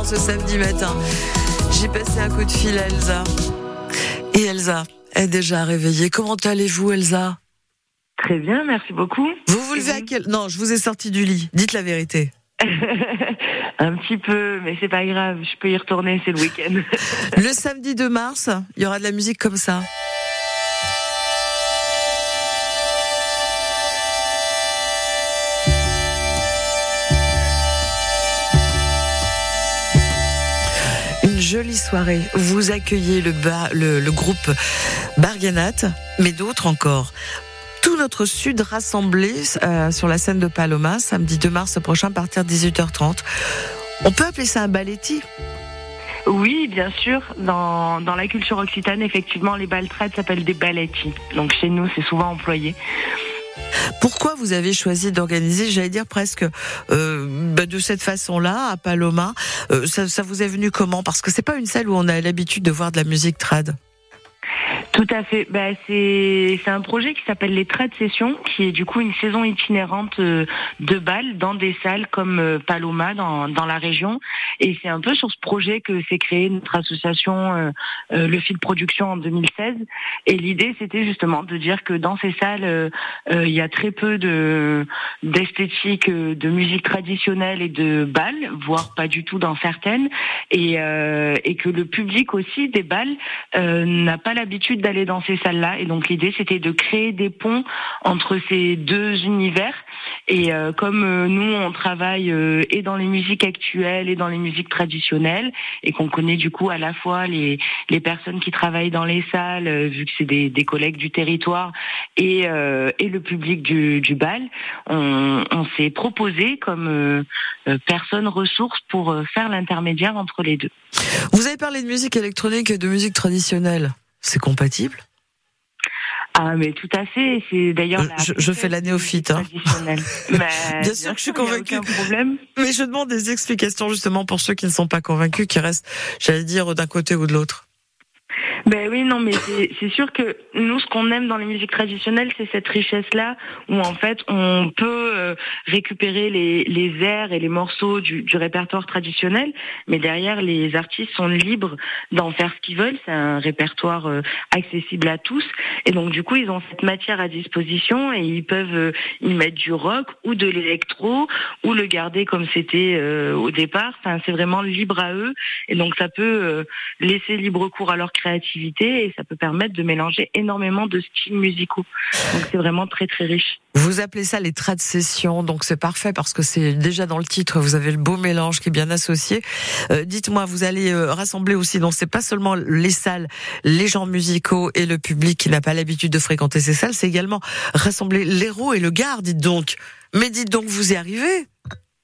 ce samedi matin. J'ai passé un coup de fil à Elsa. Et Elsa est déjà réveillée. Comment allez-vous, Elsa? Très bien, merci beaucoup. Vous vous levez à quel... Non, je vous ai sorti du lit. Dites la vérité. un petit peu, mais c'est pas grave, je peux y retourner, c'est le week-end. le samedi 2 mars, il y aura de la musique comme ça. Jolie soirée. Vous accueillez le, le, groupe Barganat, mais d'autres encore tout notre sud rassemblé euh, sur la scène de Paloma, samedi 2 mars prochain à partir de 18h30. On peut appeler ça un balletti? Oui, bien sûr. Dans, dans la culture occitane, effectivement, les baltrades s'appellent des balletti. Donc chez nous, c'est souvent employé. Pourquoi vous avez choisi d'organiser, j'allais dire presque euh, bah, de cette façon-là à Paloma? Euh, ça, ça, vous est venu comment? Parce que c'est pas une salle où on a l'habitude de voir de la musique trad. Tout à fait. Bah, c'est un projet qui s'appelle les Trades Sessions, qui est du coup une saison itinérante euh, de balles dans des salles comme euh, Paloma dans, dans la région. Et c'est un peu sur ce projet que s'est créée notre association euh, Le Fil Production en 2016. Et l'idée, c'était justement de dire que dans ces salles, il y a très peu de d'esthétique, de musique traditionnelle et de balles, voire pas du tout dans certaines, et, et que le public aussi des balles n'a pas l'habitude d'aller dans ces salles-là. Et donc l'idée, c'était de créer des ponts entre ces deux univers. Et euh, comme euh, nous, on travaille euh, et dans les musiques actuelles et dans les musiques traditionnelles, et qu'on connaît du coup à la fois les, les personnes qui travaillent dans les salles, vu que c'est des, des, collègues du territoire, et, et le public du, du bal, on, on s'est proposé comme personne ressource pour faire l'intermédiaire entre les deux. Vous avez parlé de musique électronique et de musique traditionnelle. C'est compatible? Ah mais tout à fait, c'est d'ailleurs. Euh, je, fais la néophyte. Hein. bien, sûr que je suis convaincue. problème. Mais je demande des explications justement pour ceux qui ne sont pas convaincus, qui restent, j'allais dire, d'un côté ou de l'autre. Ben oui, non, mais c'est sûr que nous, ce qu'on aime dans les musiques traditionnelles, c'est cette richesse-là, où en fait, on peut euh, récupérer les, les airs et les morceaux du, du, répertoire traditionnel, mais derrière, les artistes sont libres d'en faire ce qu'ils veulent. C'est un répertoire euh, accessible à tous, et donc du coup, ils ont cette matière à disposition et ils peuvent euh, y mettre du rock ou de l'électro ou le garder comme c'était au départ. Enfin, c'est vraiment libre à eux, et donc ça peut laisser libre cours à leur créativité et ça peut permettre de mélanger énormément de styles musicaux. Donc c'est vraiment très très riche. Vous appelez ça les trades sessions, donc c'est parfait parce que c'est déjà dans le titre, vous avez le beau mélange qui est bien associé. Euh, dites-moi, vous allez euh, rassembler aussi, donc c'est pas seulement les salles, les gens musicaux et le public qui n'a pas l'habitude de fréquenter ces salles, c'est également rassembler l'héros et le gars, dites donc. Mais dites donc, vous y arrivez?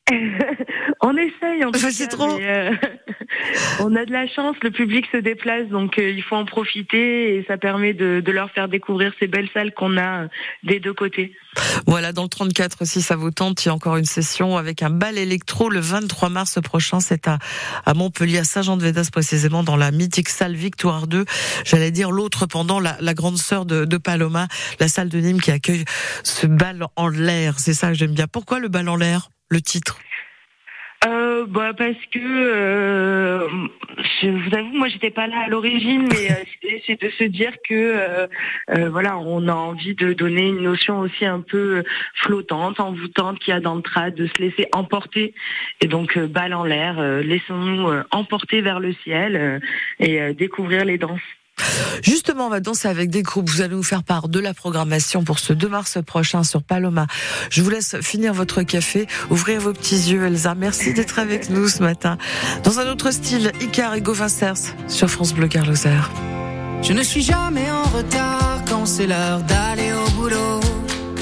On essaye en fait. C'est trop. Euh, on a de la chance, le public se déplace, donc euh, il faut en profiter et ça permet de, leur faire découvrir ces belles salles qu'on a euh, des deux côtés. Voilà, dans le 34, si ça vous tente, il y a encore une session avec un bal électro le 23 mars prochain. C'est à, à Montpellier, à Saint-Jean-de-Védas précisément, dans la mythique salle Victoire 2. J'allais dire l'autre pendant la, grande sœur de, de, Paloma, la salle de Nîmes qui accueille ce bal en l'air. C'est ça que j'aime bien. Pourquoi le bal en l'air Le titre? Bah parce que euh, je vous avoue, moi j'étais pas là à l'origine, mais euh, c'est de se dire que euh, voilà, on a envie de donner une notion aussi un peu flottante, envoûtante qu'il y a dans le trad, de se laisser emporter et donc balle en l'air, laissons-nous emporter vers le ciel et découvrir les danses. Justement, on va danser avec des groupes. Vous allez nous faire part de la programmation pour ce 2 mars prochain sur Paloma. Je vous laisse finir votre café, ouvrir vos petits yeux, Elsa. Merci d'être avec nous ce matin. Dans un autre style, Icar et Gauvin sur France Bleu Carloser. Je ne suis jamais en retard quand c'est l'heure d'aller au boulot.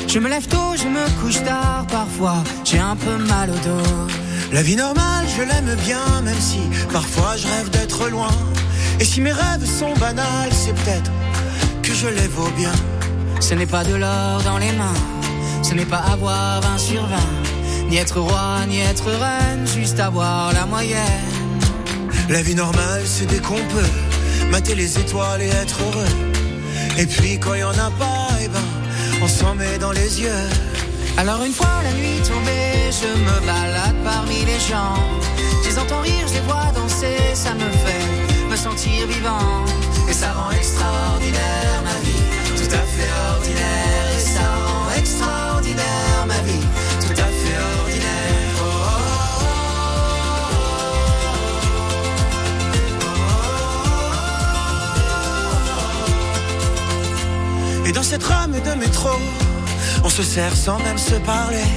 Je me lève tôt, je me couche tard, parfois j'ai un peu mal au dos. La vie normale, je l'aime bien, même si parfois je rêve d'être loin. Et si mes rêves sont banals, c'est peut-être que je les vaux bien. Ce n'est pas de l'or dans les mains, ce n'est pas avoir un sur vingt, ni être roi, ni être reine, juste avoir la moyenne. La vie normale, c'est dès qu'on peut mater les étoiles et être heureux. Et puis quand il y en a pas, eh ben, on s'en met dans les yeux. Alors une fois la nuit tombée, je me balade parmi les gens. Je les entends rire, je les vois sentir vivant. Et ça rend extraordinaire ma vie, tout à fait ordinaire. Et ça rend extraordinaire ma vie, tout à fait ordinaire. Oh, oh, oh, Et dans cette rame de métro, on se sert sans même se parler.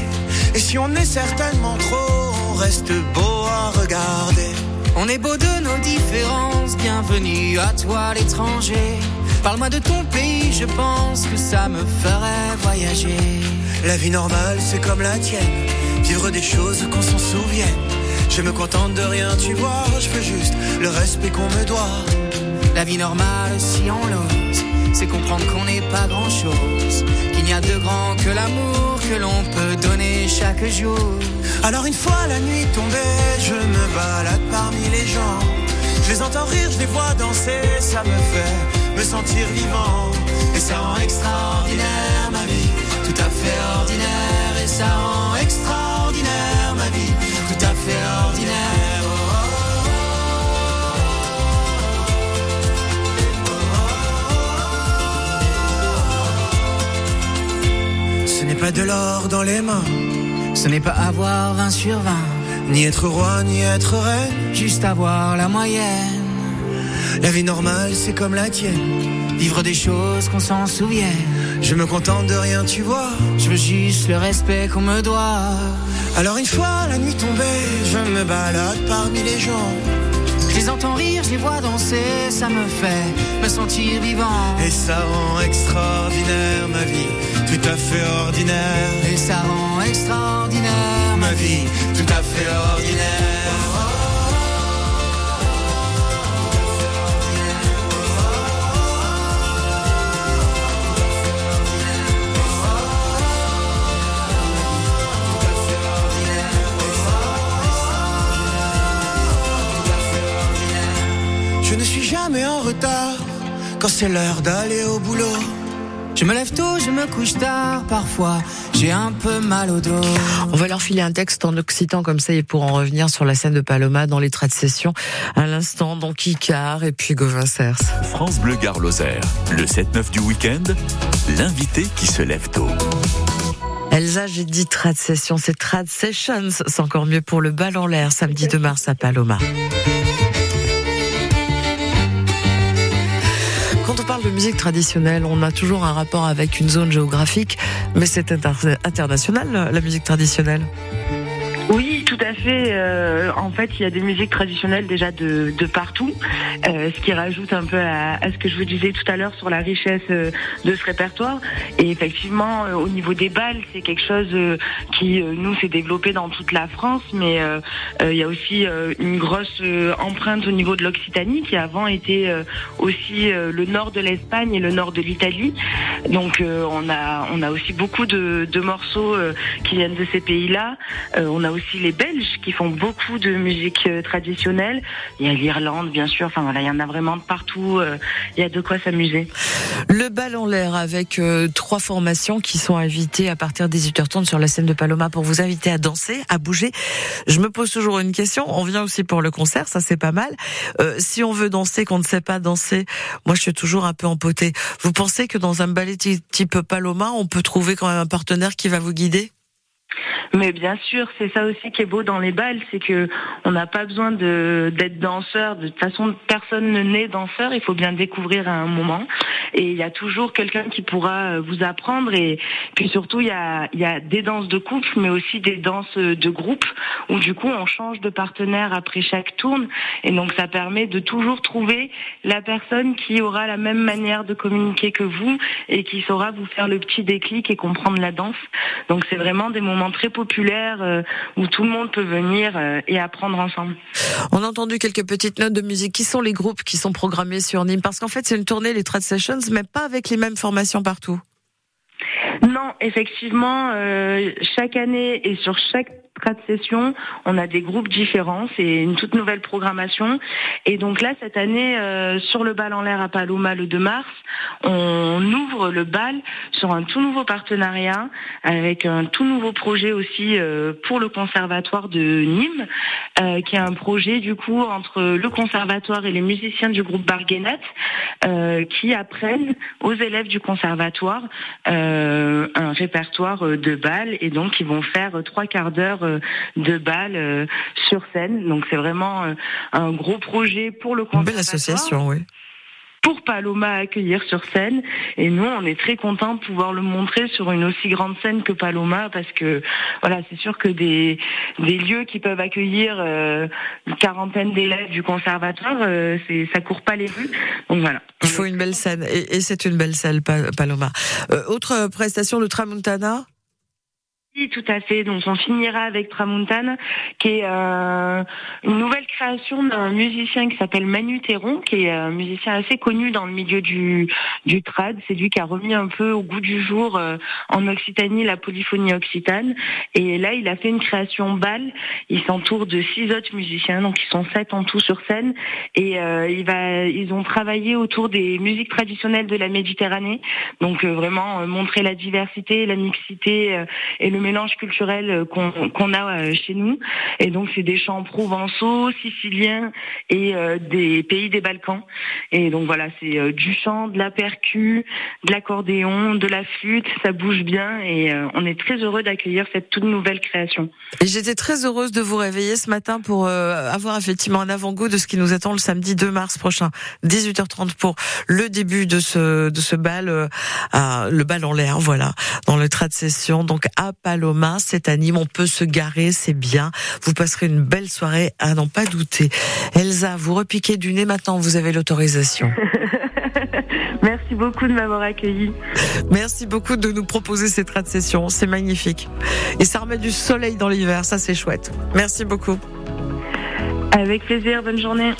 Et si on est certainement trop, on reste beau à regarder. On est beau de nos différences, bienvenue à toi l'étranger. Parle-moi de ton pays, je pense que ça me ferait voyager. La vie normale, c'est comme la tienne, vivre des choses qu'on s'en souvienne. Je me contente de rien, tu vois, je veux juste le respect qu'on me doit. La vie normale, si on l'ose, c'est comprendre qu'on n'est pas grand-chose, qu'il n'y a de grand que l'amour que l'on peut donner chaque jour. Alors une fois la nuit tombée, je me balade parmi les gens. Je les entends rire, je les vois danser, ça me fait me sentir vivant. Et ça rend extraordinaire ma vie, tout à fait ordinaire. Et ça rend extraordinaire ma vie, tout à fait ordinaire. Ce n'est pas de l'or dans les mains ce n'est pas avoir un sur vingt, ni être roi, ni être reine, juste avoir la moyenne. La vie normale, c'est comme la tienne, vivre des choses qu'on s'en souvient. Je me contente de rien, tu vois. Je veux juste le respect qu'on me doit. Alors une fois la nuit tombée, je me balade parmi les gens. Je les entends rire, je les vois danser, ça me fait me sentir vivant. Et ça rend extraordinaire ma vie, tout à fait ordinaire. Et ça rend extraordinaire ma vie, tout à fait ordinaire. Quand c'est l'heure d'aller au boulot. Je me lève tôt, je me couche tard, parfois j'ai un peu mal au dos. On va leur filer un texte en occitan comme ça et pour en revenir sur la scène de Paloma dans les traits de session à l'instant, donc Icar et puis Gauvin Cers. France Bleu Gare le 7-9 du week-end, l'invité qui se lève tôt. Elsa, j'ai dit trad session, c'est trad sessions, c'est encore mieux pour le bal en l'air samedi 2 mars à Paloma. De musique traditionnelle, on a toujours un rapport avec une zone géographique, mais c'est international, la musique traditionnelle. Tout à fait. Euh, en fait, il y a des musiques traditionnelles déjà de, de partout, euh, ce qui rajoute un peu à, à, ce que je vous disais tout à l'heure sur la richesse euh, de ce répertoire. Et effectivement, euh, au niveau des balles, c'est quelque chose euh, qui, nous, s'est développé dans toute la France, mais il y a aussi une grosse empreinte au niveau de l'Occitanie, qui avant était aussi le nord de l'Espagne et le nord de l'Italie. Donc, on a on a aussi beaucoup de, de morceaux qui viennent de ces pays-là. on a aussi les Belges qui font beaucoup de musique euh, traditionnelle. Il y a l'Irlande, bien sûr. Enfin voilà, il y en a vraiment de partout. Euh, il y a de quoi s'amuser. Le bal en l'air avec euh, trois formations qui sont invitées à partir des 18h30 sur la scène de Paloma pour vous inviter à danser, à bouger. Je me pose toujours une question. On vient aussi pour le concert, ça c'est pas mal. si on veut danser, qu'on ne sait pas danser, moi je suis toujours un peu empotée. Vous pensez que dans un ballet type Paloma, on peut trouver quand même un partenaire qui va vous guider? Mais bien sûr, c'est ça aussi qui est beau dans les balles, c'est que on n'a pas besoin d'être danseur. De toute façon, personne ne naît danseur. Il faut bien découvrir à un moment. Et il y a toujours quelqu'un qui pourra euh, vous apprendre. Et puis surtout, il y a il y a des danses de couple, mais aussi des danses de groupe où du coup on change de partenaire après chaque tourne. Et donc ça permet de toujours trouver la personne qui aura la même manière de communiquer que vous et qui saura vous faire le petit déclic et comprendre la danse. Donc c'est vraiment des moments très populaire euh, où tout le monde peut venir euh, et apprendre ensemble. On a entendu quelques petites notes de musique. Qui sont les groupes qui sont programmés sur Nîmes Parce qu'en fait, c'est une tournée, les Trad Sessions, mais pas avec les mêmes formations partout. Non, effectivement, euh, chaque année et sur chaque strat session, on a des groupes différents, c'est une toute nouvelle programmation. Et donc là, cette année, euh, sur le bal en l'air à Paloma le 2 mars, on ouvre le bal sur un tout nouveau partenariat avec un tout nouveau projet aussi euh, pour le conservatoire de Nîmes, euh, qui est un projet du coup entre le conservatoire et les musiciens du groupe Barguenette, euh, qui apprennent aux élèves du conservatoire euh, un répertoire de bal et donc ils vont faire trois quarts d'heure de bal euh, sur scène. Donc c'est vraiment euh, un gros projet pour le Une conservatoire belle association, oui. pour Paloma à accueillir sur scène. Et nous, on est très contents de pouvoir le montrer sur une aussi grande scène que Paloma, parce que voilà, c'est sûr que des, des lieux qui peuvent accueillir euh, une quarantaine d'élèves du conservatoire, euh, c'est ça court pas les rues. Donc voilà. Il faut une belle scène. Et, et c'est une belle scène, Pa- Paloma. Euh, autre prestation de Tramontana Oui, tout à fait. Donc on finira avec Tramontane, qui est euh, une nouvelle création d'un musicien qui s'appelle Manu Théron, qui est un musicien assez connu dans le milieu du, du trad. C'est lui qui a remis un peu au goût du jour euh, en Occitanie la polyphonie occitane. Et là, il a fait une création bal. Il s'entoure de six autres musiciens, donc ils sont sept en tout sur scène. Et euh, ils ont travaillé autour des musiques traditionnelles de la Méditerranée. Donc euh, vraiment euh, montrer la diversité, la mixité euh, et le mélange culturel euh, qu'on a euh, chez nous. Et donc c'est des chants provençaux, siciliens et euh, des pays des Balkans. Et donc voilà, c'est du chant, de la percu, de l'accordéon, de la flûte, ça bouge bien et on est très heureux d'accueillir cette toute nouvelle création. Et j'étais très heureuse de vous réveiller ce matin pour avoir effectivement un avant-goût de ce qui nous attend le samedi 2 mars prochain, 18h30 pour le début de ce bal, le bal en l'air, voilà, dans le trait de session. Donc à Paloma, c'est à Nîmes, on peut se garer, c'est bien. Vous passerez une belle soirée, à n'en pas douter. Elsa, vous repiquez du nez maintenant, vous avez l'autorisation. Merci beaucoup de m'avoir accueilli. Merci beaucoup de nous proposer ces traits de session, c'est magnifique. Et ça remet du soleil dans l'hiver, ça c'est chouette. Merci beaucoup. Avec plaisir, bonne journée.